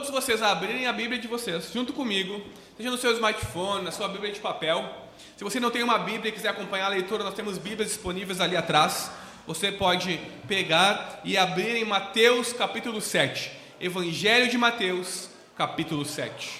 todos vocês abrirem a Bíblia de vocês, junto comigo, seja no seu smartphone, na sua Bíblia de papel. Se você não tem uma Bíblia e quiser acompanhar a leitura, nós temos Bíblias disponíveis ali atrás. Você pode pegar e abrir em Mateus capítulo 7. Evangelho de Mateus, capítulo 7.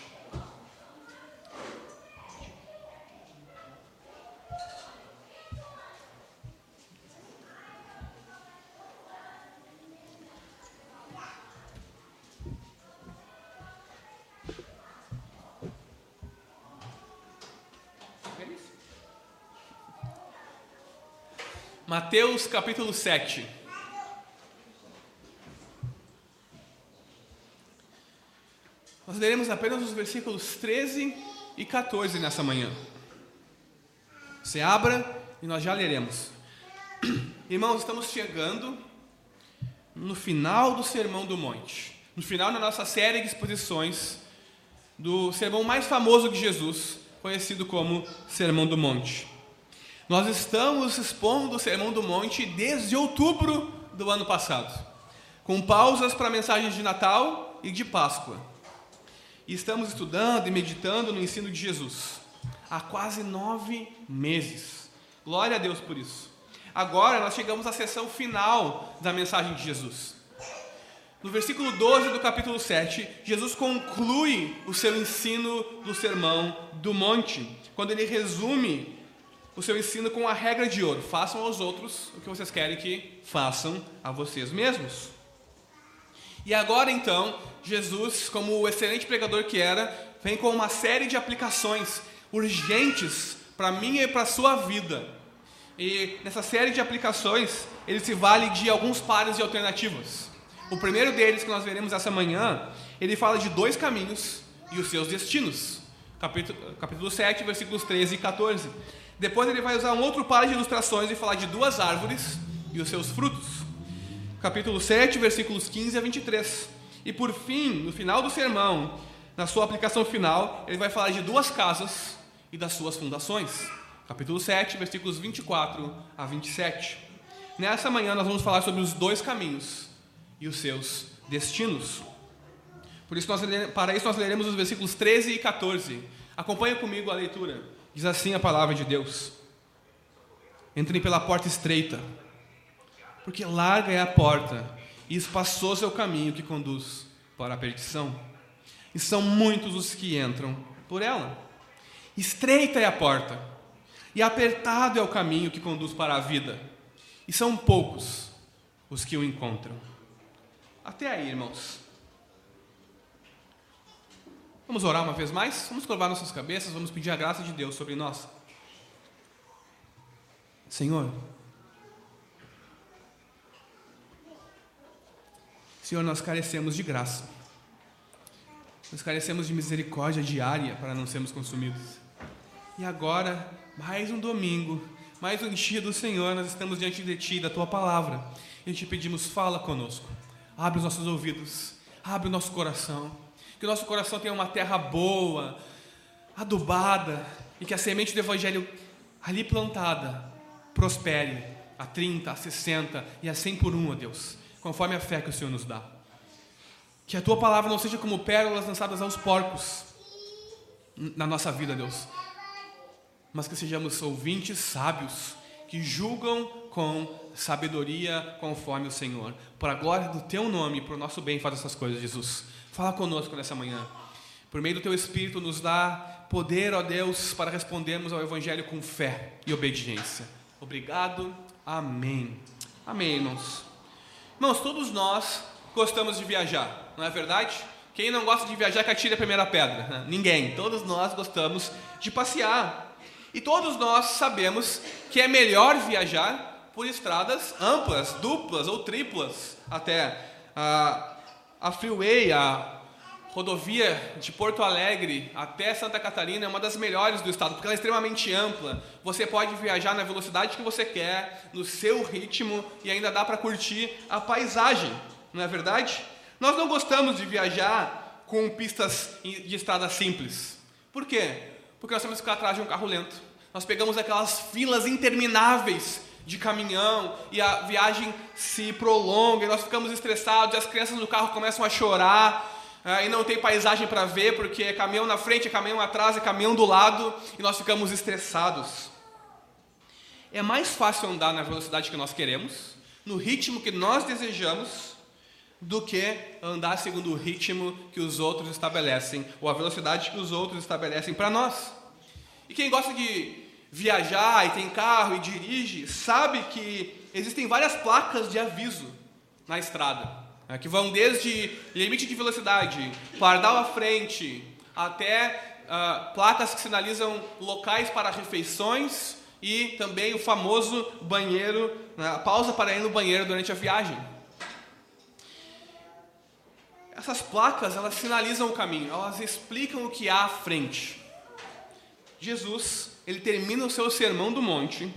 Mateus capítulo 7. Nós leremos apenas os versículos 13 e 14 nessa manhã. Você abra e nós já leremos. Irmãos, estamos chegando no final do Sermão do Monte, no final da nossa série de exposições do sermão mais famoso de Jesus, conhecido como Sermão do Monte. Nós estamos expondo o Sermão do Monte desde outubro do ano passado, com pausas para mensagens de Natal e de Páscoa. E estamos estudando e meditando no ensino de Jesus há quase nove meses. Glória a Deus por isso. Agora nós chegamos à sessão final da mensagem de Jesus. No versículo 12 do capítulo 7, Jesus conclui o seu ensino do sermão do monte, quando ele resume o seu ensino com a regra de ouro: façam aos outros o que vocês querem que façam a vocês mesmos. E agora então, Jesus, como o excelente pregador que era, vem com uma série de aplicações urgentes para mim e para sua vida. E nessa série de aplicações, ele se vale de alguns pares de alternativas. O primeiro deles, que nós veremos essa manhã, ele fala de dois caminhos e os seus destinos. Capítulo, capítulo 7, versículos 13 e 14. Depois ele vai usar um outro par de ilustrações e falar de duas árvores e os seus frutos. Capítulo 7, versículos 15 a 23. E por fim, no final do sermão, na sua aplicação final, ele vai falar de duas casas e das suas fundações. Capítulo 7, versículos 24 a 27. Nessa manhã nós vamos falar sobre os dois caminhos e os seus destinos. Por isso nós, para isso nós leremos os versículos 13 e 14. Acompanhe comigo a leitura. Diz assim a palavra de Deus: Entrem pela porta estreita, porque larga é a porta e espaçoso é o caminho que conduz para a perdição, e são muitos os que entram por ela. Estreita é a porta e apertado é o caminho que conduz para a vida, e são poucos os que o encontram. Até aí, irmãos. Vamos orar uma vez mais? Vamos curvar nossas cabeças, vamos pedir a graça de Deus sobre nós. Senhor, Senhor, nós carecemos de graça, nós carecemos de misericórdia diária para não sermos consumidos. E agora, mais um domingo, mais um dia do Senhor, nós estamos diante de Ti, da Tua palavra, e te pedimos, fala conosco, abre os nossos ouvidos, abre o nosso coração que o nosso coração tenha uma terra boa, adubada, e que a semente do Evangelho ali plantada prospere a 30, a 60 e a 100 por um, ó Deus, conforme a fé que o Senhor nos dá. Que a tua palavra não seja como pérolas lançadas aos porcos na nossa vida, Deus, mas que sejamos ouvintes sábios que julgam com sabedoria conforme o Senhor. Para a glória do teu nome, para o nosso bem, faz essas coisas, Jesus. Fala conosco nessa manhã. Por meio do teu Espírito, nos dá poder, ó Deus, para respondermos ao Evangelho com fé e obediência. Obrigado. Amém. Amém, irmãos. Irmãos, todos nós gostamos de viajar, não é verdade? Quem não gosta de viajar, que atire a primeira pedra. Ninguém. Todos nós gostamos de passear. E todos nós sabemos que é melhor viajar por estradas amplas, duplas ou triplas até. Ah, a freeway, a rodovia de Porto Alegre até Santa Catarina é uma das melhores do estado, porque ela é extremamente ampla. Você pode viajar na velocidade que você quer, no seu ritmo e ainda dá para curtir a paisagem, não é verdade? Nós não gostamos de viajar com pistas de estrada simples. Por quê? Porque nós temos que ficar atrás de um carro lento. Nós pegamos aquelas filas intermináveis de caminhão e a viagem se prolonga e nós ficamos estressados e as crianças no carro começam a chorar. ah, e não tem paisagem para ver, porque é caminhão na frente, é caminhão atrás, é caminhão do lado, e nós ficamos estressados. É mais fácil andar na velocidade que nós queremos, no ritmo que nós desejamos, do que andar segundo o ritmo que os outros estabelecem, ou a velocidade que os outros estabelecem para nós. E quem gosta de viajar e tem carro e dirige, sabe que existem várias placas de aviso na estrada, né, que vão desde limite de velocidade, pardal à frente, até uh, placas que sinalizam locais para refeições e também o famoso banheiro, né, pausa para ir no banheiro durante a viagem. Essas placas, elas sinalizam o caminho, elas explicam o que há à frente. Jesus, ele termina o seu sermão do monte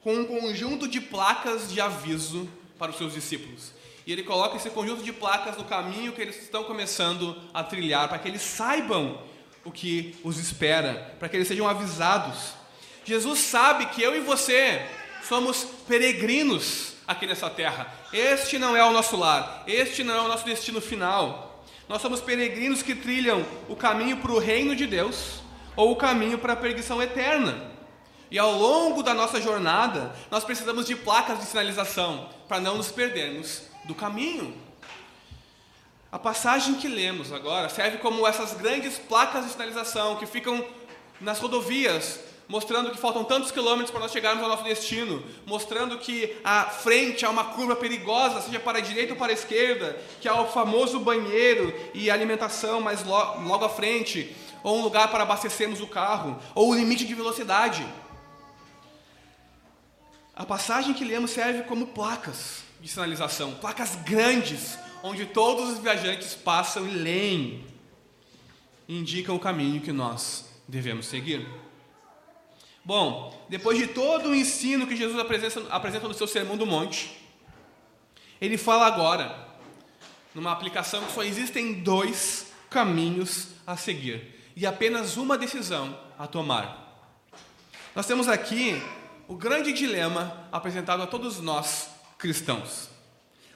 com um conjunto de placas de aviso para os seus discípulos. E ele coloca esse conjunto de placas no caminho que eles estão começando a trilhar, para que eles saibam o que os espera, para que eles sejam avisados. Jesus sabe que eu e você somos peregrinos aqui nessa terra. Este não é o nosso lar, este não é o nosso destino final. Nós somos peregrinos que trilham o caminho para o reino de Deus ou o caminho para a perdição eterna. E ao longo da nossa jornada, nós precisamos de placas de sinalização para não nos perdermos do caminho. A passagem que lemos agora serve como essas grandes placas de sinalização que ficam nas rodovias mostrando que faltam tantos quilômetros para nós chegarmos ao nosso destino, mostrando que à frente há uma curva perigosa, seja para a direita ou para a esquerda, que há o famoso banheiro e alimentação mais logo à frente, ou um lugar para abastecermos o carro, ou o limite de velocidade. A passagem que lemos serve como placas de sinalização, placas grandes, onde todos os viajantes passam e leem, indicam o caminho que nós devemos seguir. Bom, depois de todo o ensino que Jesus apresenta, apresenta no seu Sermão do Monte, ele fala agora, numa aplicação que só existem dois caminhos a seguir e apenas uma decisão a tomar. Nós temos aqui o grande dilema apresentado a todos nós cristãos.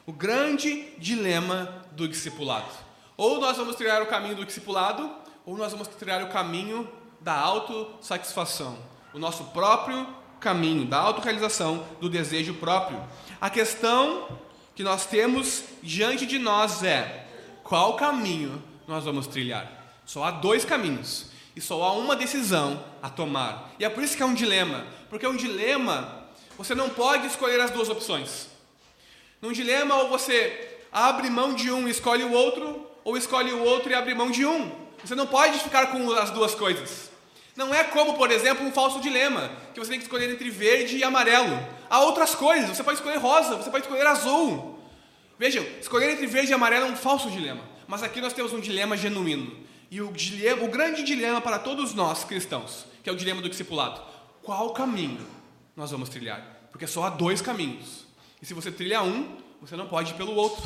O grande dilema do discipulado. Ou nós vamos trilhar o caminho do discipulado, ou nós vamos trilhar o caminho da autossatisfação o nosso próprio caminho, da autorrealização, do desejo próprio. A questão que nós temos diante de nós é: qual caminho nós vamos trilhar? Só há dois caminhos e só há uma decisão a tomar. E é por isso que é um dilema, porque é um dilema, você não pode escolher as duas opções. Num dilema, ou você abre mão de um e escolhe o outro, ou escolhe o outro e abre mão de um. Você não pode ficar com as duas coisas. Não é como, por exemplo, um falso dilema, que você tem que escolher entre verde e amarelo. Há outras coisas, você pode escolher rosa, você pode escolher azul. Vejam, escolher entre verde e amarelo é um falso dilema, mas aqui nós temos um dilema genuíno. E o, dilema, o grande dilema para todos nós cristãos, que é o dilema do discipulado: qual caminho nós vamos trilhar? Porque só há dois caminhos. E se você trilhar um, você não pode ir pelo outro.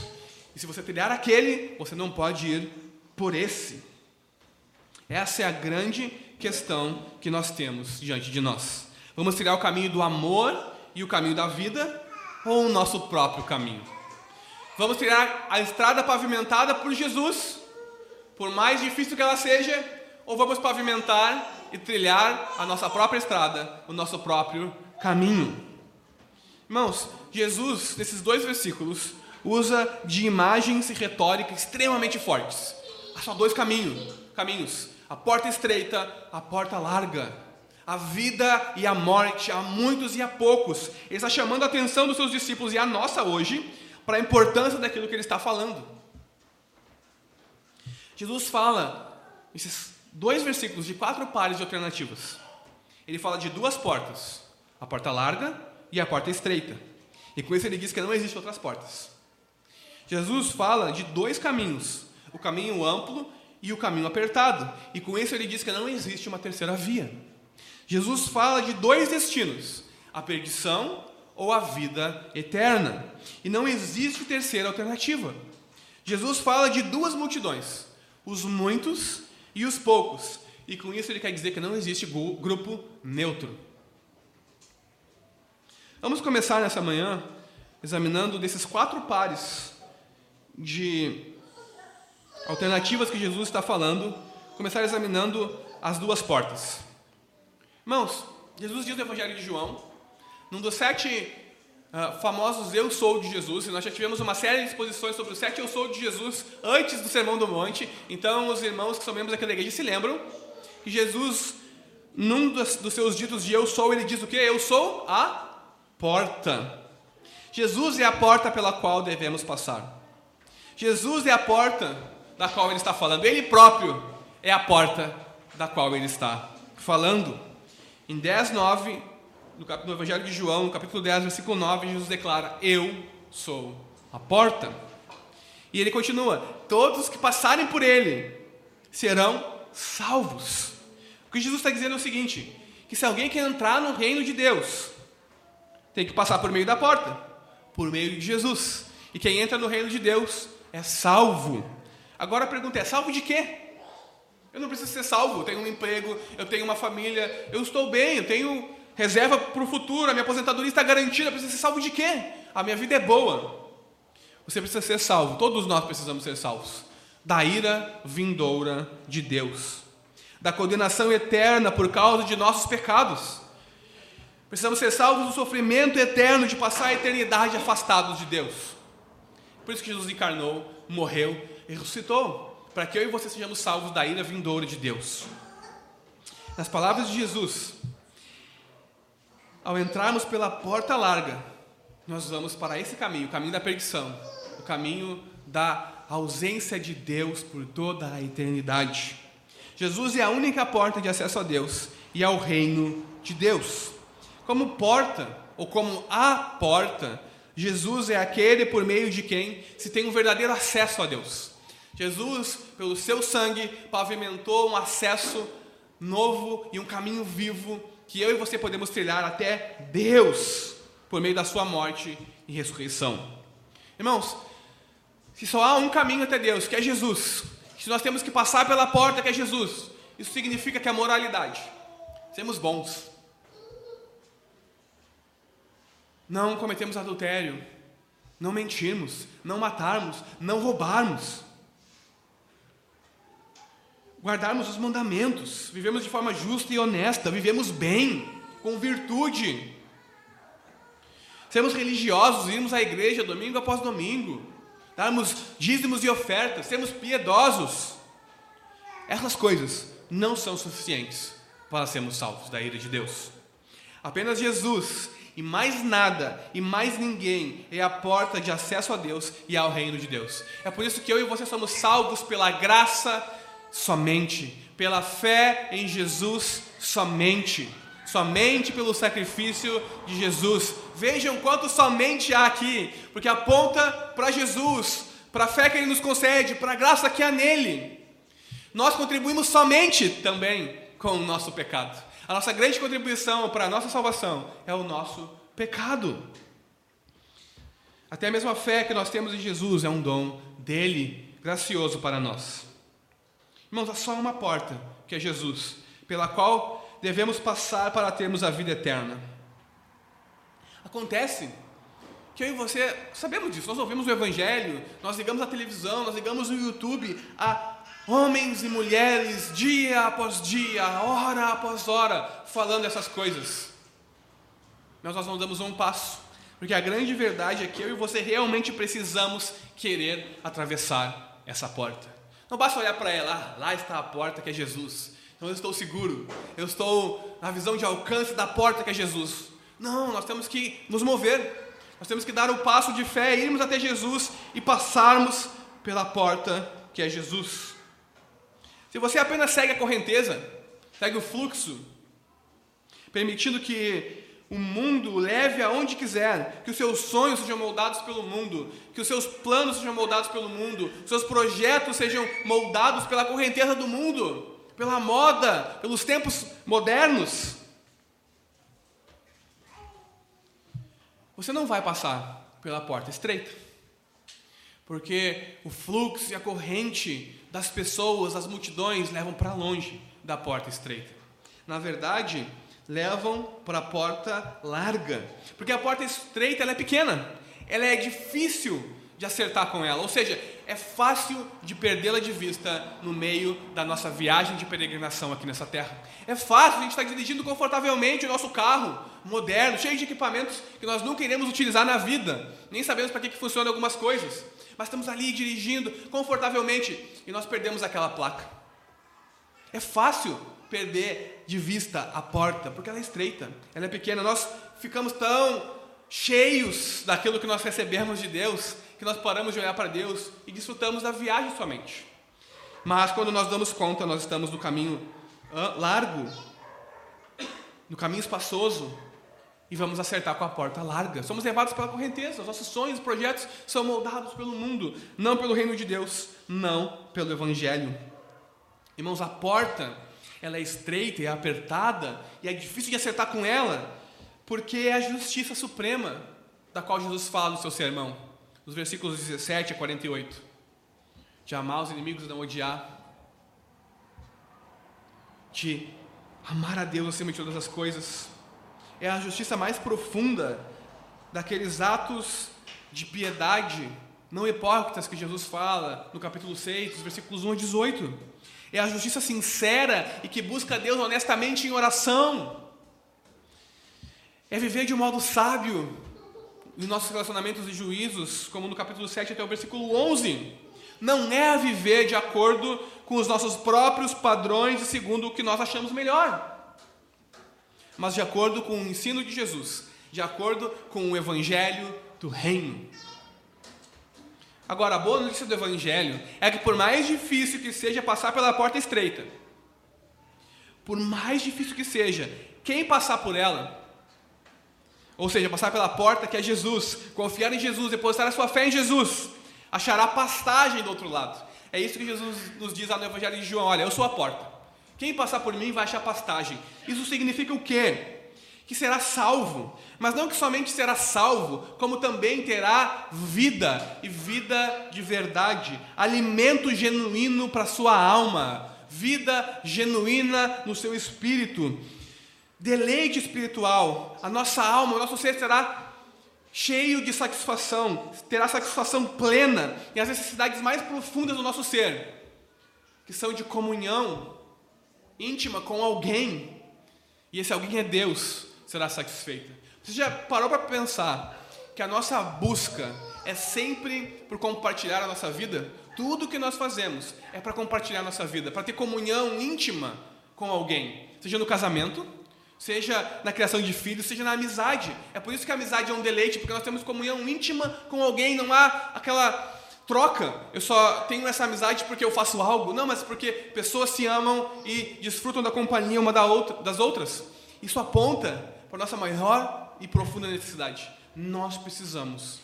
E se você trilhar aquele, você não pode ir por esse. Essa é a grande questão que nós temos diante de nós. Vamos trilhar o caminho do amor e o caminho da vida ou o nosso próprio caminho? Vamos trilhar a estrada pavimentada por Jesus, por mais difícil que ela seja, ou vamos pavimentar e trilhar a nossa própria estrada, o nosso próprio caminho? Irmãos, Jesus, nesses dois versículos, usa de imagens e retórica extremamente fortes. Há só dois caminhos, caminhos a porta estreita, a porta larga. A vida e a morte, há muitos e há poucos. Ele está chamando a atenção dos seus discípulos e a nossa hoje para a importância daquilo que ele está falando. Jesus fala, esses dois versículos de quatro pares de alternativas. Ele fala de duas portas, a porta larga e a porta estreita. E com isso ele diz que não existem outras portas. Jesus fala de dois caminhos, o caminho amplo e o caminho apertado. E com isso ele diz que não existe uma terceira via. Jesus fala de dois destinos: a perdição ou a vida eterna. E não existe terceira alternativa. Jesus fala de duas multidões: os muitos e os poucos. E com isso ele quer dizer que não existe grupo neutro. Vamos começar nessa manhã examinando desses quatro pares de alternativas que Jesus está falando, começar examinando as duas portas. Irmãos, Jesus diz no Evangelho de João, num dos sete uh, famosos Eu Sou de Jesus, e nós já tivemos uma série de exposições sobre os sete Eu Sou de Jesus antes do Sermão do Monte, então os irmãos que são membros daquela igreja se lembram que Jesus, num dos, dos seus ditos de Eu Sou, ele diz o que? Eu sou a porta. Jesus é a porta pela qual devemos passar. Jesus é a porta da qual ele está falando. Ele próprio é a porta da qual ele está falando. Em 10, 9, no Evangelho de João, no capítulo 10, versículo 9, Jesus declara: Eu sou a porta. E ele continua: Todos que passarem por ele serão salvos. O que Jesus está dizendo é o seguinte: que se alguém quer entrar no reino de Deus, tem que passar por meio da porta, por meio de Jesus. E quem entra no reino de Deus é salvo. Agora a pergunta é: salvo de quê? Eu não preciso ser salvo, eu tenho um emprego, eu tenho uma família, eu estou bem, eu tenho reserva para o futuro, a minha aposentadoria está garantida, eu preciso ser salvo de quê? A minha vida é boa. Você precisa ser salvo, todos nós precisamos ser salvos da ira vindoura de Deus, da condenação eterna por causa de nossos pecados. Precisamos ser salvos do sofrimento eterno de passar a eternidade afastados de Deus. Por isso que Jesus encarnou, morreu e ressuscitou para que eu e você sejamos salvos da ira vindoura de Deus. Nas palavras de Jesus, ao entrarmos pela porta larga, nós vamos para esse caminho, o caminho da perdição, o caminho da ausência de Deus por toda a eternidade. Jesus é a única porta de acesso a Deus e ao reino de Deus. Como porta, ou como a porta, Jesus é aquele por meio de quem se tem um verdadeiro acesso a Deus. Jesus, pelo seu sangue, pavimentou um acesso novo e um caminho vivo que eu e você podemos trilhar até Deus por meio da sua morte e ressurreição. Irmãos, se só há um caminho até Deus, que é Jesus, se nós temos que passar pela porta que é Jesus, isso significa que a moralidade, sermos bons, não cometemos adultério, não mentirmos, não matarmos, não roubarmos, guardarmos os mandamentos, vivemos de forma justa e honesta, vivemos bem, com virtude. Sermos religiosos, irmos à igreja domingo após domingo, darmos dízimos e ofertas, sermos piedosos. Essas coisas não são suficientes para sermos salvos da ira de Deus. Apenas Jesus e mais nada e mais ninguém é a porta de acesso a Deus e ao reino de Deus. É por isso que eu e você somos salvos pela graça somente, pela fé em Jesus somente, somente pelo sacrifício de Jesus. Vejam quanto somente há aqui, porque aponta para Jesus, para a fé que Ele nos concede, para a graça que há nele. Nós contribuímos somente também com o nosso pecado. A nossa grande contribuição para a nossa salvação é o nosso pecado. Até mesmo a fé que nós temos em Jesus é um dom dele, gracioso para nós. Irmãos, há só uma porta, que é Jesus, pela qual devemos passar para termos a vida eterna. Acontece que eu e você sabemos disso, nós ouvimos o Evangelho, nós ligamos a televisão, nós ligamos o YouTube a homens e mulheres, dia após dia, hora após hora, falando essas coisas. Mas nós não damos um passo, porque a grande verdade é que eu e você realmente precisamos querer atravessar essa porta. Não basta olhar para ela, ah, lá está a porta que é Jesus. Então eu estou seguro, eu estou na visão de alcance da porta que é Jesus. Não, nós temos que nos mover, nós temos que dar o passo de fé, irmos até Jesus e passarmos pela porta que é Jesus. Se você apenas segue a correnteza, segue o fluxo, permitindo que o mundo leve aonde quiser, que os seus sonhos sejam moldados pelo mundo, que os seus planos sejam moldados pelo mundo, os seus projetos sejam moldados pela correnteza do mundo, pela moda, pelos tempos modernos. Você não vai passar pela porta estreita, porque o fluxo e a corrente das pessoas, das multidões, levam para longe da porta estreita. Na verdade, levam para a porta larga, porque a porta estreita ela é pequena, ela é difícil de acertar com ela. Ou seja, é fácil de perdê-la de vista no meio da nossa viagem de peregrinação aqui nessa terra. É fácil, a gente está dirigindo confortavelmente o nosso carro moderno, cheio de equipamentos que nós nunca iremos utilizar na vida, nem sabemos para que, que funcionam algumas coisas, mas estamos ali dirigindo confortavelmente e nós perdemos aquela placa. É fácil perder de vista a porta, porque ela é estreita, ela é pequena. Nós ficamos tão cheios daquilo que nós recebemos de Deus, que nós paramos de olhar para Deus e desfrutamos da viagem somente. Mas quando nós damos conta, nós estamos no caminho largo, no caminho espaçoso, e vamos acertar com a porta larga. Somos levados pela correnteza, os nossos sonhos, projetos são moldados pelo mundo, não pelo reino de Deus, não pelo Evangelho. Irmãos, a porta, ela é estreita e é apertada, e é difícil de acertar com ela, porque é a justiça suprema da qual Jesus fala no seu sermão, nos versículos 17 a 48. De amar os inimigos e não odiar, de amar a Deus acima de todas as coisas, é a justiça mais profunda daqueles atos de piedade não hipócritas que Jesus fala no capítulo 6, versículos 1 a 18. É a justiça sincera e que busca Deus honestamente em oração é viver de um modo sábio em nossos relacionamentos e juízos, como no capítulo 7 até o versículo 11. Não é viver de acordo com os nossos próprios padrões e segundo o que nós achamos melhor, mas de acordo com o ensino de Jesus, de acordo com o evangelho do reino. Agora, a boa notícia do Evangelho é que, por mais difícil que seja passar pela porta estreita, por mais difícil que seja, quem passar por ela ou seja, passar pela porta que é Jesus, confiar em Jesus, depositar a sua fé em Jesus, achará pastagem do outro lado. É isso que Jesus nos diz lá no Evangelho de João: olha, eu sou a porta. Quem passar por mim vai achar pastagem. Isso significa o quê? Que será salvo, mas não que somente será salvo, como também terá vida e vida de verdade, alimento genuíno para sua alma, vida genuína no seu espírito. Deleite espiritual, a nossa alma, o nosso ser será cheio de satisfação, terá satisfação plena e as necessidades mais profundas do nosso ser, que são de comunhão íntima com alguém, e esse alguém é Deus, será satisfeita. Você já parou para pensar que a nossa busca é sempre por compartilhar a nossa vida? Tudo que nós fazemos é para compartilhar a nossa vida, para ter comunhão íntima com alguém, seja no casamento, seja na criação de filhos, seja na amizade. É por isso que a amizade é um deleite, porque nós temos comunhão íntima com alguém, não há aquela troca. Eu só tenho essa amizade porque eu faço algo, não, mas porque pessoas se amam e desfrutam da companhia uma da outra, das outras. Isso aponta para nossa maior e profunda necessidade. Nós precisamos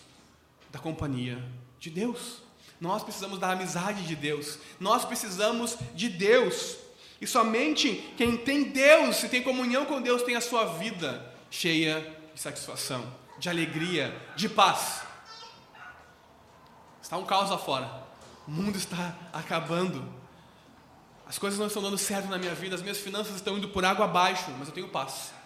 da companhia de Deus. Nós precisamos da amizade de Deus. Nós precisamos de Deus. E somente quem tem Deus e tem comunhão com Deus tem a sua vida cheia de satisfação, de alegria, de paz. Está um caos lá fora. O mundo está acabando. As coisas não estão dando certo na minha vida, as minhas finanças estão indo por água abaixo, mas eu tenho paz.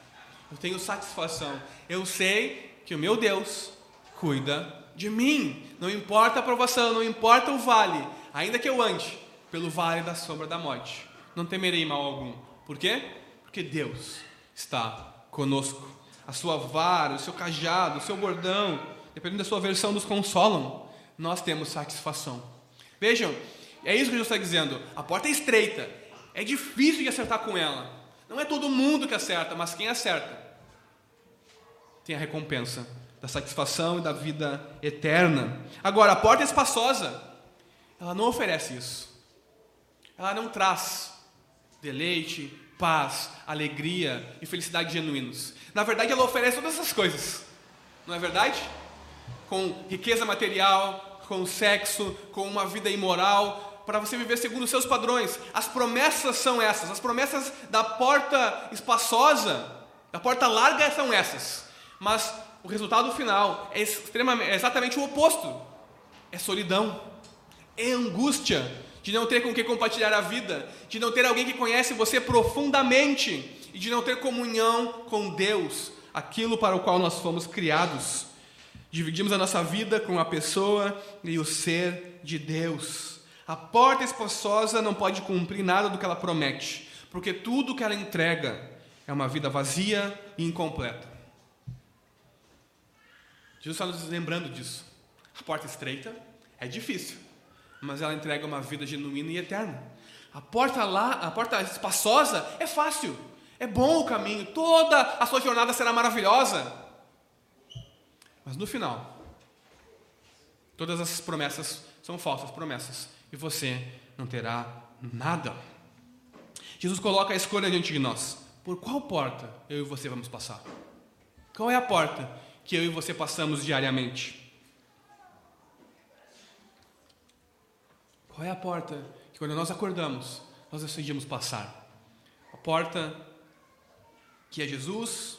Eu tenho satisfação. Eu sei que o meu Deus cuida de mim. Não importa a provação, não importa o vale, ainda que eu ande pelo vale da sombra da morte não temerei mal algum. Por quê? Porque Deus está conosco. A sua vara, o seu cajado, o seu bordão, dependendo da sua versão, nos consolam. Nós temos satisfação. Vejam, é isso que Jesus está dizendo. A porta é estreita, é difícil de acertar com ela. Não é todo mundo que acerta, mas quem acerta tem a recompensa da satisfação e da vida eterna. Agora, a porta é espaçosa, ela não oferece isso. Ela não traz deleite, paz, alegria e felicidade genuínos. Na verdade, ela oferece todas essas coisas, não é verdade? Com riqueza material, com sexo, com uma vida imoral, para você viver segundo os seus padrões. As promessas são essas, as promessas da porta espaçosa, da porta larga são essas. Mas o resultado final é, extremamente, é exatamente o oposto: é solidão, é angústia, de não ter com quem compartilhar a vida, de não ter alguém que conhece você profundamente e de não ter comunhão com Deus, aquilo para o qual nós fomos criados. Dividimos a nossa vida com a pessoa e o ser de Deus. A porta espaçosa não pode cumprir nada do que ela promete, porque tudo que ela entrega é uma vida vazia e incompleta. Jesus está nos lembrando disso. A porta estreita é difícil, mas ela entrega uma vida genuína e eterna. A porta lá, a porta espaçosa é fácil, é bom o caminho, toda a sua jornada será maravilhosa. Mas no final, todas essas promessas são falsas promessas e você não terá nada. Jesus coloca a escolha diante de nós. Por qual porta eu e você vamos passar? Qual é a porta que eu e você passamos diariamente? Qual é a porta que quando nós acordamos, nós decidimos passar? A porta que é Jesus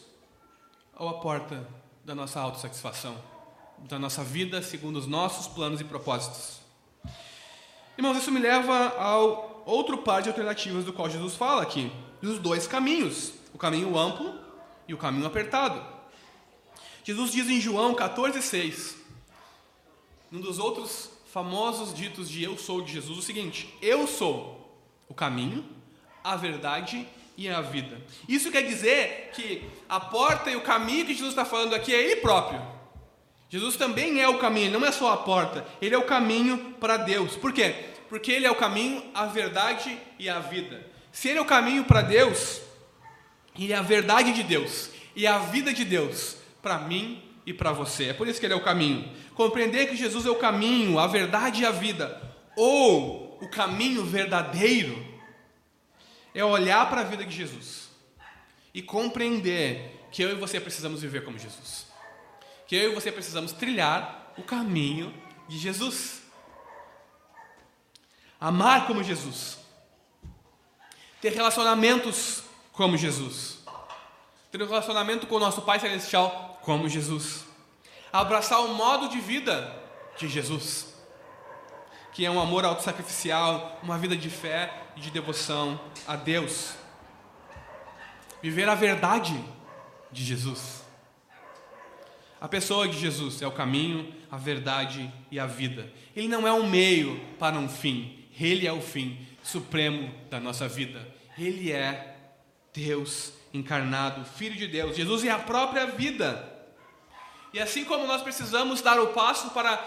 ou a porta da nossa autossatisfação, da nossa vida segundo os nossos planos e propósitos. Irmãos, isso me leva ao outro par de alternativas do qual Jesus fala aqui, dos dois caminhos, o caminho amplo e o caminho apertado. Jesus diz em João 14,6, um dos outros famosos ditos de eu sou de Jesus, o seguinte: Eu sou o caminho, a verdade e a vida. Isso quer dizer que a porta e o caminho que Jesus está falando aqui é Ele próprio. Jesus também é o caminho, não é só a porta, Ele é o caminho para Deus. Por quê? Porque Ele é o caminho, a verdade e a vida. Se Ele é o caminho para Deus, Ele é a verdade de Deus e a vida de Deus para mim e para você. É por isso que Ele é o caminho. Compreender que Jesus é o caminho, a verdade e a vida, ou o caminho verdadeiro é olhar para a vida de Jesus e compreender que eu e você precisamos viver como Jesus. Que eu e você precisamos trilhar o caminho de Jesus. Amar como Jesus. Ter relacionamentos como Jesus. Ter um relacionamento com o nosso Pai Celestial como Jesus. Abraçar o modo de vida de Jesus que é um amor autossacrificial, uma vida de fé e de devoção a Deus. Viver a verdade de Jesus. A pessoa de Jesus é o caminho, a verdade e a vida. Ele não é um meio para um fim, ele é o fim supremo da nossa vida. Ele é Deus encarnado, Filho de Deus. Jesus é a própria vida. E assim como nós precisamos dar o passo para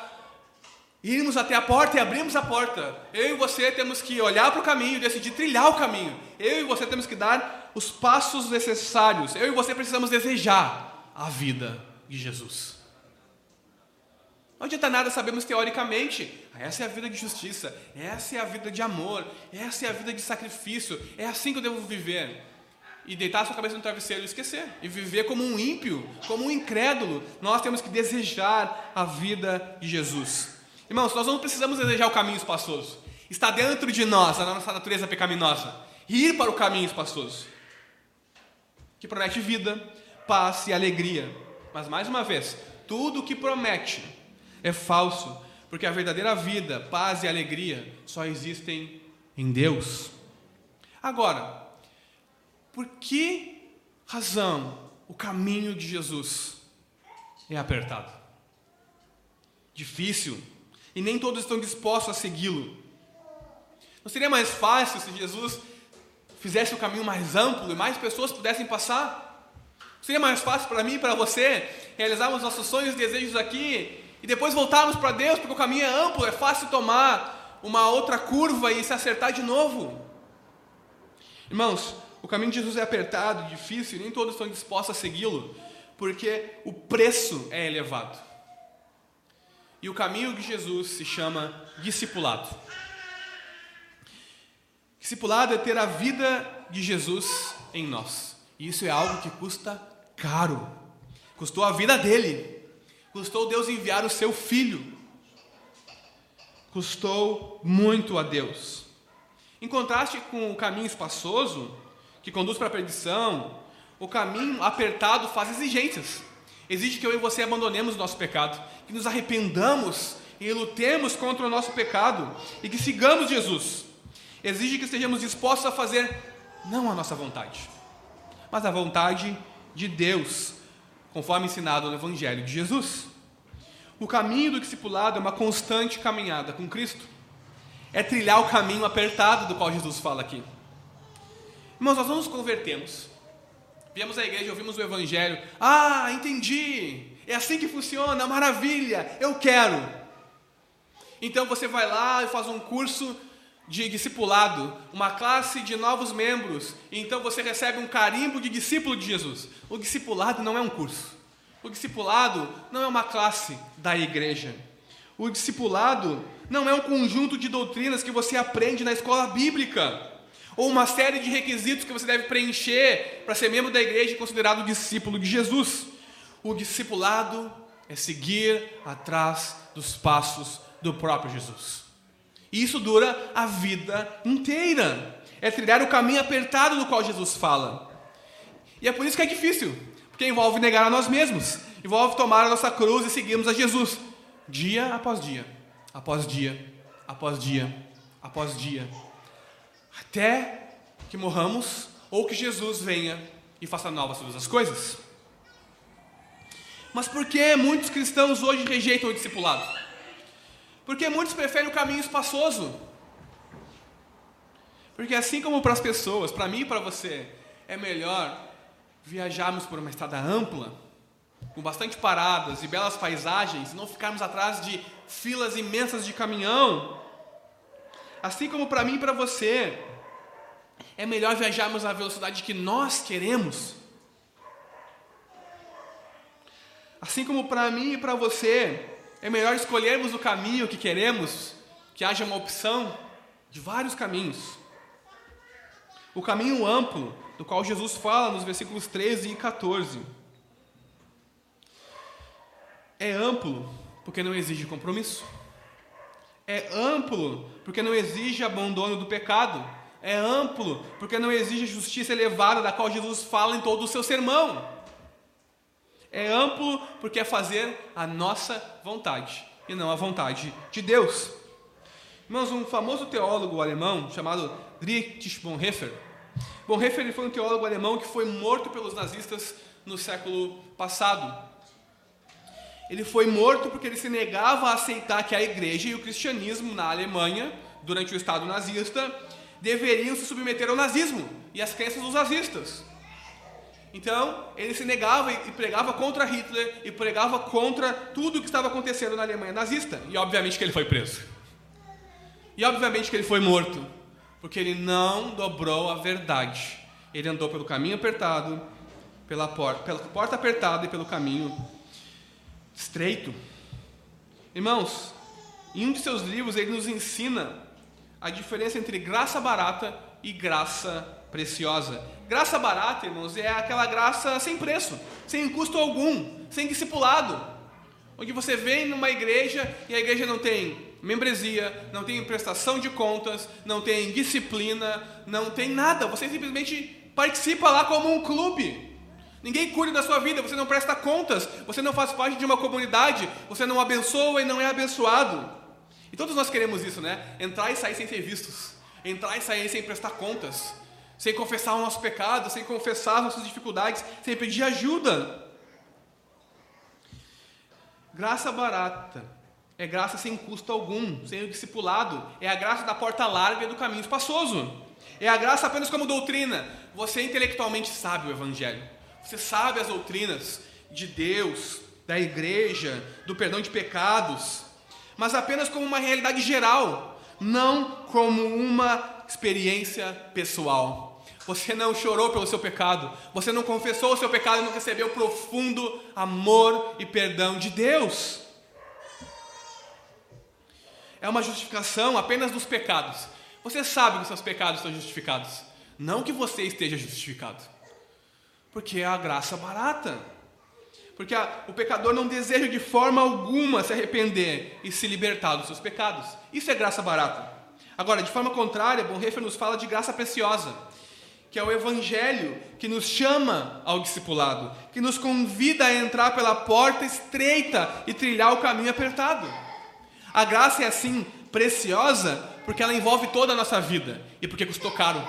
irmos até a porta e abrimos a porta. Eu e você temos que olhar para o caminho, decidir trilhar o caminho. Eu e você temos que dar os passos necessários. Eu e você precisamos desejar a vida de Jesus. Não adianta nada sabemos teoricamente, ah, essa é a vida de justiça, essa é a vida de amor, essa é a vida de sacrifício, é assim que eu devo viver. E deitar sua cabeça no travesseiro e esquecer, e viver como um ímpio, como um incrédulo. Nós temos que desejar a vida de Jesus. Irmãos, nós não precisamos desejar o caminho espaçoso. Está dentro de nós, a nossa natureza pecaminosa. Ir para o caminho espaçoso. Que promete vida, paz e alegria. Mas mais uma vez, tudo o que promete é falso, porque a verdadeira vida, paz e alegria só existem em Deus. Agora, por que razão o caminho de Jesus é apertado? Difícil, e nem todos estão dispostos a segui-lo. Não seria mais fácil se Jesus fizesse o caminho mais amplo e mais pessoas pudessem passar? Seria mais fácil para mim e para você realizarmos nossos sonhos e desejos aqui e depois voltarmos para Deus, porque o caminho é amplo, é fácil tomar uma outra curva e se acertar de novo. Irmãos, o caminho de Jesus é apertado, difícil, e nem todos estão dispostos a segui-lo, porque o preço é elevado. E o caminho de Jesus se chama discipulado. Discipulado é ter a vida de Jesus em nós. E isso é algo que custa caro. Custou a vida dele. Custou Deus enviar o seu filho. Custou muito a Deus. Em contraste com o caminho espaçoso, que conduz para a perdição, o caminho apertado faz exigências exige que eu e você abandonemos o nosso pecado, que nos arrependamos e lutemos contra o nosso pecado e que sigamos Jesus. Exige que estejamos dispostos a fazer não a nossa vontade, mas a vontade de Deus, conforme ensinado no Evangelho de Jesus. O caminho do discipulado é uma constante caminhada com Cristo. É trilhar o caminho apertado do qual Jesus fala aqui. Irmãos, nós não nos convertemos. Viemos à igreja, ouvimos o Evangelho. Ah, entendi. É assim que funciona, maravilha, eu quero. Então você vai lá e faz um curso de discipulado, uma classe de novos membros, e então você recebe um carimbo de discípulo de Jesus. O discipulado não é um curso. O discipulado não é uma classe da igreja. O discipulado não é um conjunto de doutrinas que você aprende na escola bíblica, ou uma série de requisitos que você deve preencher para ser membro da igreja e considerado discípulo de Jesus. O discipulado é seguir atrás dos passos do próprio Jesus. E isso dura a vida inteira. É trilhar o caminho apertado do qual Jesus fala. E é por isso que é difícil, porque envolve negar a nós mesmos, envolve tomar a nossa cruz e seguirmos a Jesus, dia após dia, após dia, após dia, após dia, até que morramos ou que Jesus venha e faça novas todas as coisas. Mas por que muitos cristãos hoje rejeitam o discipulado? Porque muitos preferem o caminho espaçoso. Porque assim como para as pessoas, para mim e para você, é melhor viajarmos por uma estrada ampla, com bastante paradas e belas paisagens, não ficarmos atrás de filas imensas de caminhão. Assim como para mim e para você, é melhor viajarmos à velocidade que nós queremos. Assim como para mim e para você, é melhor escolhermos o caminho que queremos, que haja uma opção de vários caminhos. O caminho amplo do qual Jesus fala nos versículos 13 e 14. É amplo porque não exige compromisso. É amplo porque não exige abandono do pecado. É amplo porque não exige justiça elevada da qual Jesus fala em todo o seu sermão. É amplo porque é fazer a nossa vontade e não a vontade de Deus. Irmãos, um famoso teólogo alemão chamado Dietrich Bonhoeffer Bonhoeffer ele foi um teólogo alemão que foi morto pelos nazistas no século passado. Ele foi morto porque ele se negava a aceitar que a igreja e o cristianismo na Alemanha, durante o Estado nazista, deveriam se submeter ao nazismo e às crenças dos nazistas. Então, ele se negava e pregava contra Hitler e pregava contra tudo o que estava acontecendo na Alemanha nazista. E obviamente que ele foi preso. E obviamente que ele foi morto porque ele não dobrou a verdade. Ele andou pelo caminho apertado, pela porta, pela porta apertada e pelo caminho estreito. Irmãos, em um de seus livros ele nos ensina a diferença entre graça barata e graça preciosa. Graça barata, irmãos, é aquela graça sem preço, sem custo algum, sem discipulado. Onde você vem numa igreja e a igreja não tem membresia, não tem prestação de contas, não tem disciplina, não tem nada. Você simplesmente participa lá como um clube. Ninguém cuida da sua vida, você não presta contas, você não faz parte de uma comunidade, você não abençoa e não é abençoado. Todos nós queremos isso, né? Entrar e sair sem ser vistos, entrar e sair sem prestar contas, sem confessar o nosso pecado, sem confessar as nossas dificuldades, sem pedir ajuda. Graça barata é graça sem custo algum, sem o discipulado. É a graça da porta larga e do caminho espaçoso. É a graça apenas como doutrina. Você intelectualmente sabe o Evangelho. Você sabe as doutrinas de Deus, da igreja, do perdão de pecados. Mas apenas como uma realidade geral, não como uma experiência pessoal. Você não chorou pelo seu pecado, você não confessou o seu pecado e não recebeu o profundo amor e perdão de Deus é uma justificação apenas dos pecados. Você sabe que seus pecados estão justificados. Não que você esteja justificado. Porque é a graça barata. Porque a, o pecador não deseja de forma alguma se arrepender e se libertar dos seus pecados. Isso é graça barata. Agora, de forma contrária, Bonhoeffer nos fala de graça preciosa, que é o evangelho que nos chama ao discipulado, que nos convida a entrar pela porta estreita e trilhar o caminho apertado. A graça é assim preciosa porque ela envolve toda a nossa vida e porque custou caro.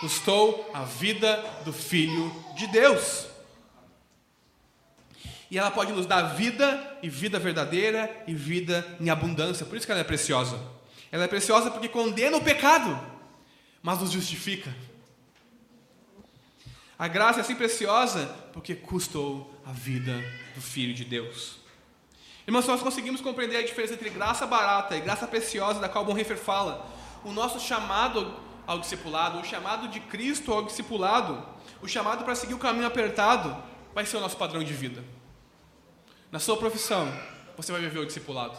Custou a vida do Filho de Deus. E ela pode nos dar vida e vida verdadeira e vida em abundância. Por isso que ela é preciosa. Ela é preciosa porque condena o pecado, mas nos justifica. A graça é assim preciosa porque custou a vida do Filho de Deus. Irmãos, nós conseguimos compreender a diferença entre graça barata e graça preciosa, da qual Bonhoeffer fala, o nosso chamado ao discipulado, o chamado de Cristo ao discipulado, o chamado para seguir o caminho apertado, vai ser o nosso padrão de vida. Na sua profissão, você vai viver o discipulado.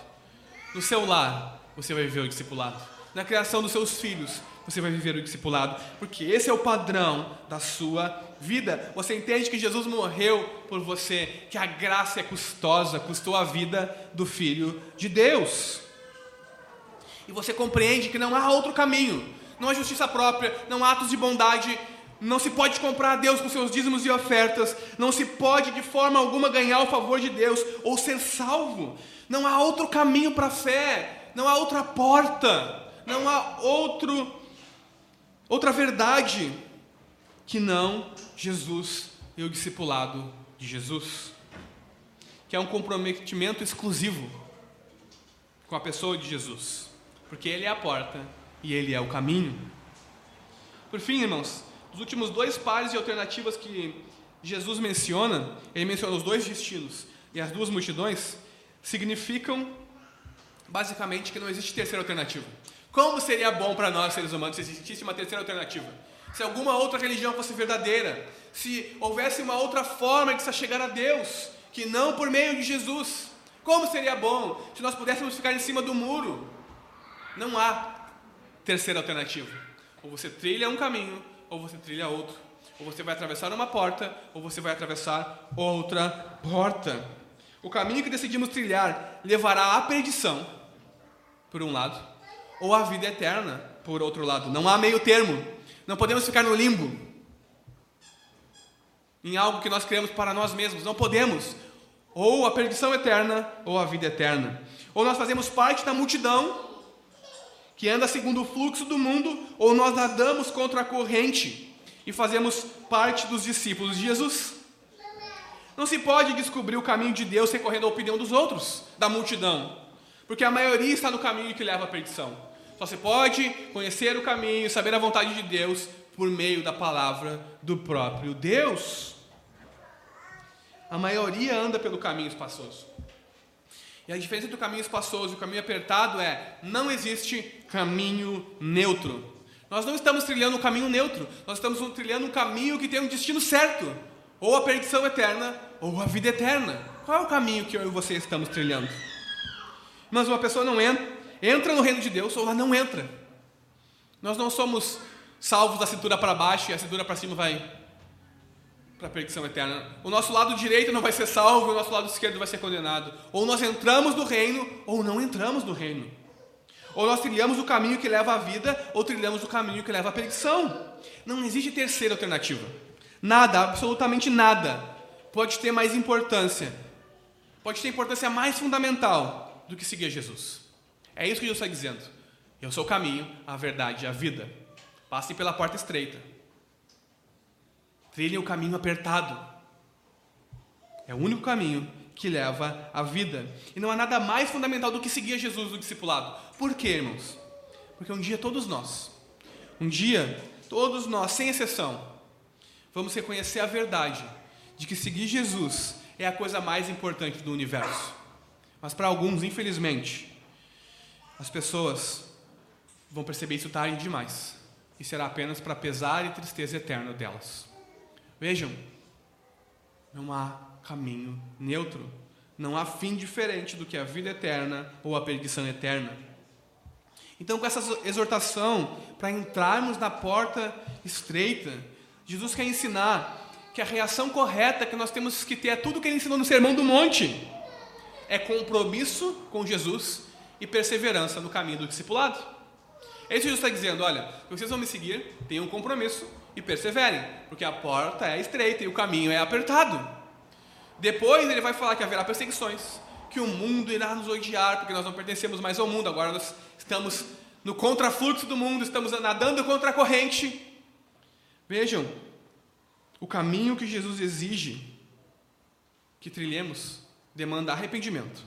No seu lar, você vai viver o discipulado. Na criação dos seus filhos, você vai viver o discipulado, porque esse é o padrão da sua vida. Você entende que Jesus morreu por você, que a graça é custosa, custou a vida do Filho de Deus. E você compreende que não há outro caminho, não há justiça própria, não há atos de bondade, não se pode comprar a Deus com seus dízimos e ofertas. Não se pode de forma alguma ganhar o favor de Deus ou ser salvo. Não há outro caminho para a fé. Não há outra porta. Não há outro outra verdade que não Jesus e o discipulado de Jesus. Que é um comprometimento exclusivo com a pessoa de Jesus. Porque ele é a porta e ele é o caminho. Por fim, irmãos, os últimos dois pares de alternativas que Jesus menciona, ele menciona os dois destinos e as duas multidões, significam basicamente que não existe terceira alternativa. Como seria bom para nós, seres humanos, se existisse uma terceira alternativa? Se alguma outra religião fosse verdadeira, se houvesse uma outra forma de se chegar a Deus, que não por meio de Jesus. Como seria bom se nós pudéssemos ficar em cima do muro? Não há terceira alternativa. Ou você trilha um caminho, ou você trilha outro. Ou você vai atravessar uma porta, ou você vai atravessar outra porta. O caminho que decidimos trilhar levará à perdição, por um lado, ou à vida eterna, por outro lado. Não há meio termo. Não podemos ficar no limbo. Em algo que nós criamos para nós mesmos. Não podemos. Ou a perdição eterna, ou a vida eterna. Ou nós fazemos parte da multidão que anda segundo o fluxo do mundo, ou nós nadamos contra a corrente e fazemos parte dos discípulos de Jesus. Não se pode descobrir o caminho de Deus recorrendo à opinião dos outros, da multidão, porque a maioria está no caminho que leva à perdição. Só se pode conhecer o caminho, saber a vontade de Deus por meio da palavra do próprio Deus. A maioria anda pelo caminho espaçoso. E a diferença entre o caminho espaçoso e o caminho apertado é: não existe caminho neutro. Nós não estamos trilhando um caminho neutro, nós estamos trilhando um caminho que tem um destino certo: ou a perdição eterna, ou a vida eterna. Qual é o caminho que eu e você estamos trilhando? Mas uma pessoa não entra, entra no reino de Deus ou ela não entra. Nós não somos salvos da cintura para baixo e a cintura para cima vai para a perdição eterna. O nosso lado direito não vai ser salvo, o nosso lado esquerdo vai ser condenado. Ou nós entramos no reino, ou não entramos no reino. Ou nós trilhamos o caminho que leva à vida, ou trilhamos o caminho que leva à perdição. Não existe terceira alternativa. Nada, absolutamente nada, pode ter mais importância, pode ter importância mais fundamental do que seguir Jesus. É isso que Jesus está dizendo. Eu sou o caminho, a verdade e a vida. Passem pela porta estreita. Trilhem o caminho apertado. É o único caminho que leva à vida. E não há nada mais fundamental do que seguir Jesus no discipulado. Por quê, irmãos? Porque um dia todos nós, um dia todos nós, sem exceção, vamos reconhecer a verdade de que seguir Jesus é a coisa mais importante do universo. Mas para alguns, infelizmente, as pessoas vão perceber isso tarde demais e será apenas para pesar e tristeza eterna delas. Vejam, não há caminho neutro, não há fim diferente do que a vida eterna ou a perdição eterna. Então, com essa exortação para entrarmos na porta estreita, Jesus quer ensinar que a reação correta que nós temos que ter é tudo que ele ensinou no Sermão do Monte: é compromisso com Jesus e perseverança no caminho do discipulado. É isso que Jesus está dizendo: olha, vocês vão me seguir, tenham um compromisso, e perseverem, porque a porta é estreita e o caminho é apertado. Depois ele vai falar que haverá perseguições, que o mundo irá nos odiar, porque nós não pertencemos mais ao mundo, agora nós estamos no contrafluxo do mundo, estamos nadando contra a corrente. Vejam, o caminho que Jesus exige que trilhemos demanda arrependimento,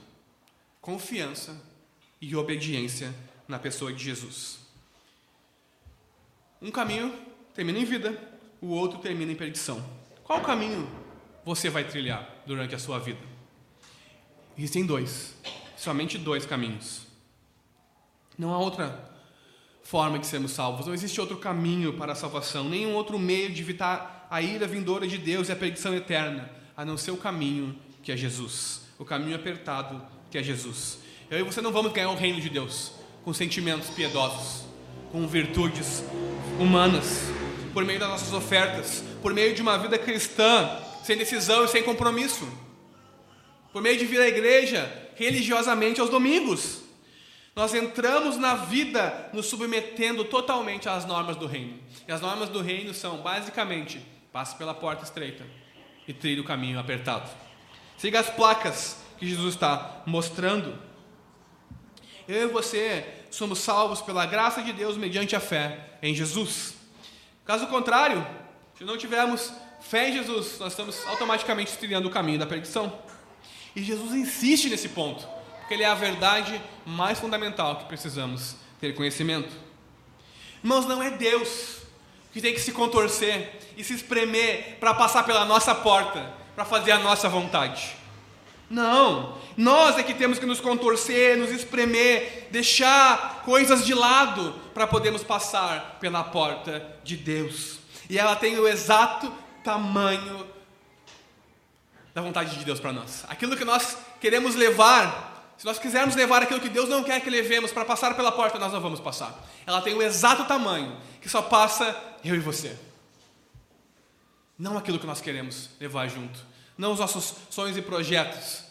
confiança e obediência na pessoa de Jesus. Um caminho termina em vida, o outro termina em perdição. Qual caminho você vai trilhar durante a sua vida? Existem dois, somente dois caminhos. Não há outra forma de sermos salvos, não existe outro caminho para a salvação, nenhum outro meio de evitar a ira vindoura de Deus e a perdição eterna, a não ser o caminho que é Jesus, o caminho apertado que é Jesus. Eu e você não vamos ganhar o reino de Deus com sentimentos piedosos, com virtudes humanas, por meio das nossas ofertas, por meio de uma vida cristã sem decisão e sem compromisso, por meio de vir à igreja religiosamente aos domingos. Nós entramos na vida nos submetendo totalmente às normas do reino. E as normas do reino são, basicamente, passe pela porta estreita e trilhe o caminho apertado. Siga as placas que Jesus está mostrando. Eu e você somos salvos pela graça de Deus mediante a fé em Jesus. Caso contrário, se não tivermos fé em Jesus, nós estamos automaticamente trilhando o caminho da perdição. E Jesus insiste nesse ponto, porque ele é a verdade mais fundamental que precisamos ter conhecimento. Irmãos, não é Deus que tem que se contorcer e se espremer para passar pela nossa porta, para fazer a nossa vontade. Não, nós é que temos que nos contorcer, nos espremer, deixar coisas de lado para podermos passar pela porta de Deus. E ela tem o exato tamanho da vontade de Deus para nós. Aquilo que nós queremos levar, se nós quisermos levar aquilo que Deus não quer que levemos para passar pela porta, nós não vamos passar. Ela tem o exato tamanho que só passa eu e você. Não aquilo que nós queremos levar junto. Não os nossos sonhos e projetos,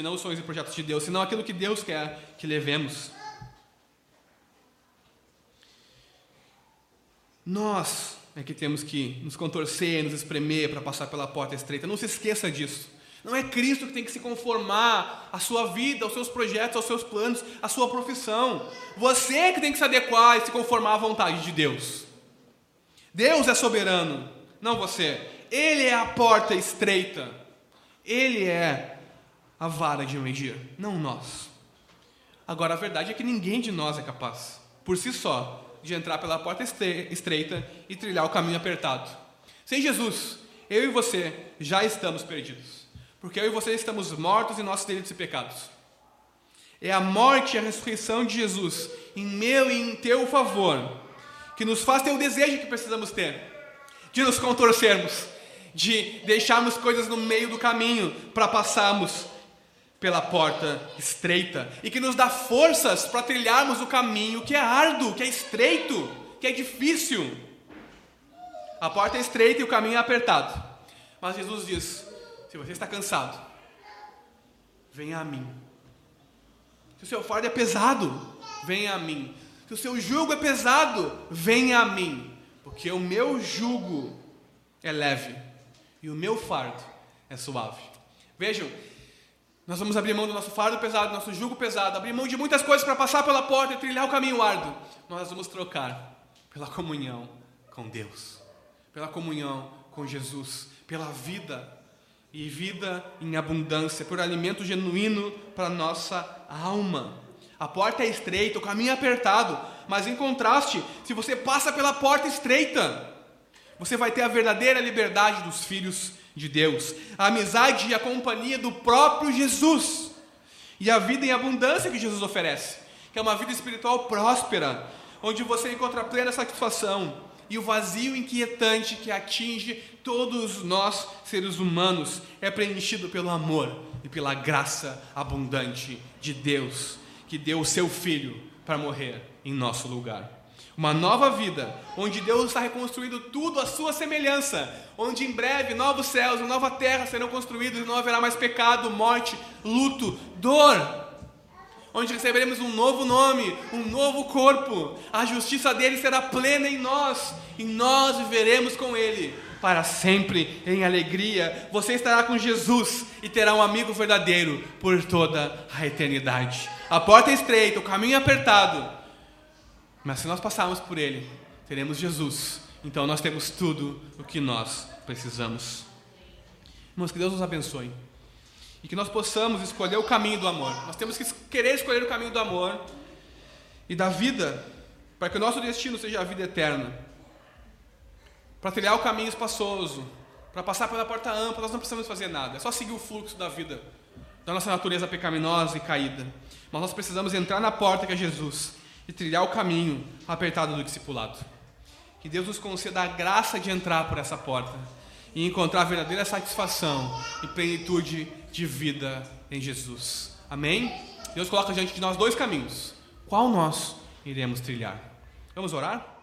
senão os sonhos e projetos de Deus, senão aquilo que Deus quer que levemos. Nós é que temos que nos contorcer, nos espremer para passar pela porta estreita. Não se esqueça disso. Não é Cristo que tem que se conformar à sua vida, aos seus projetos, aos seus planos, à sua profissão. Você é que tem que se adequar e se conformar à vontade de Deus. Deus é soberano, não você. Ele é a porta estreita. Ele é a vara de medir, não nós. Agora, a verdade é que ninguém de nós é capaz, por si só, de entrar pela porta estreita e trilhar o caminho apertado. Sem Jesus, eu e você já estamos perdidos, porque eu e você estamos mortos em nossos delitos e pecados. É a morte e a ressurreição de Jesus, em meu e em teu favor, que nos faz ter o desejo que precisamos ter, de nos contorcermos, de deixarmos coisas no meio do caminho para passarmos pela porta estreita e que nos dá forças para trilharmos o caminho que é árduo, que é estreito, que é difícil. A porta é estreita e o caminho é apertado. Mas Jesus diz: se você está cansado, venha a mim. Se o seu fardo é pesado, venha a mim. Se o seu jugo é pesado, venha a mim, porque o meu jugo é leve e o meu fardo é suave. Vejam, nós vamos abrir mão do nosso fardo pesado, do nosso jugo pesado, abrir mão de muitas coisas para passar pela porta e trilhar o caminho árduo. Nós vamos trocar pela comunhão com Deus, pela comunhão com Jesus, pela vida e vida em abundância, por alimento genuíno para nossa alma. A porta é estreita, o caminho é apertado, mas em contraste, se você passa pela porta estreita, você vai ter a verdadeira liberdade dos filhos de Deus, a amizade e a companhia do próprio Jesus, e a vida em abundância que Jesus oferece, que é uma vida espiritual próspera, onde você encontra plena satisfação e o vazio inquietante que atinge todos nós seres humanos é preenchido pelo amor e pela graça abundante de Deus, que deu o seu filho para morrer em nosso lugar. Uma nova vida, onde Deus está reconstruindo tudo à sua semelhança, onde em breve novos céus e nova terra serão construídos e não haverá mais pecado, morte, luto, dor. Onde receberemos um novo nome, um novo corpo, a justiça dele será plena em nós e nós viveremos com ele para sempre em alegria. Você estará com Jesus e terá um amigo verdadeiro por toda a eternidade. A porta é estreita, o caminho é apertado mas se nós passarmos por Ele, teremos Jesus. Então nós temos tudo o que nós precisamos. Irmãos, que Deus nos abençoe. e que nós possamos escolher o caminho do amor. Nós temos que querer escolher o caminho do amor e da vida, para que o nosso destino seja a vida eterna. Para trilhar o caminho espaçoso, para passar pela porta ampla, nós não precisamos fazer nada, é só seguir o fluxo da vida, da nossa natureza pecaminosa e caída. Mas nós precisamos entrar na porta que é Jesus e trilhar o caminho apertado do discipulado. Que Deus nos conceda a graça de entrar por essa porta e encontrar verdadeira satisfação e plenitude de vida em Jesus. Amém? Deus coloca diante de nós dois caminhos. Qual nós iremos trilhar? Vamos orar?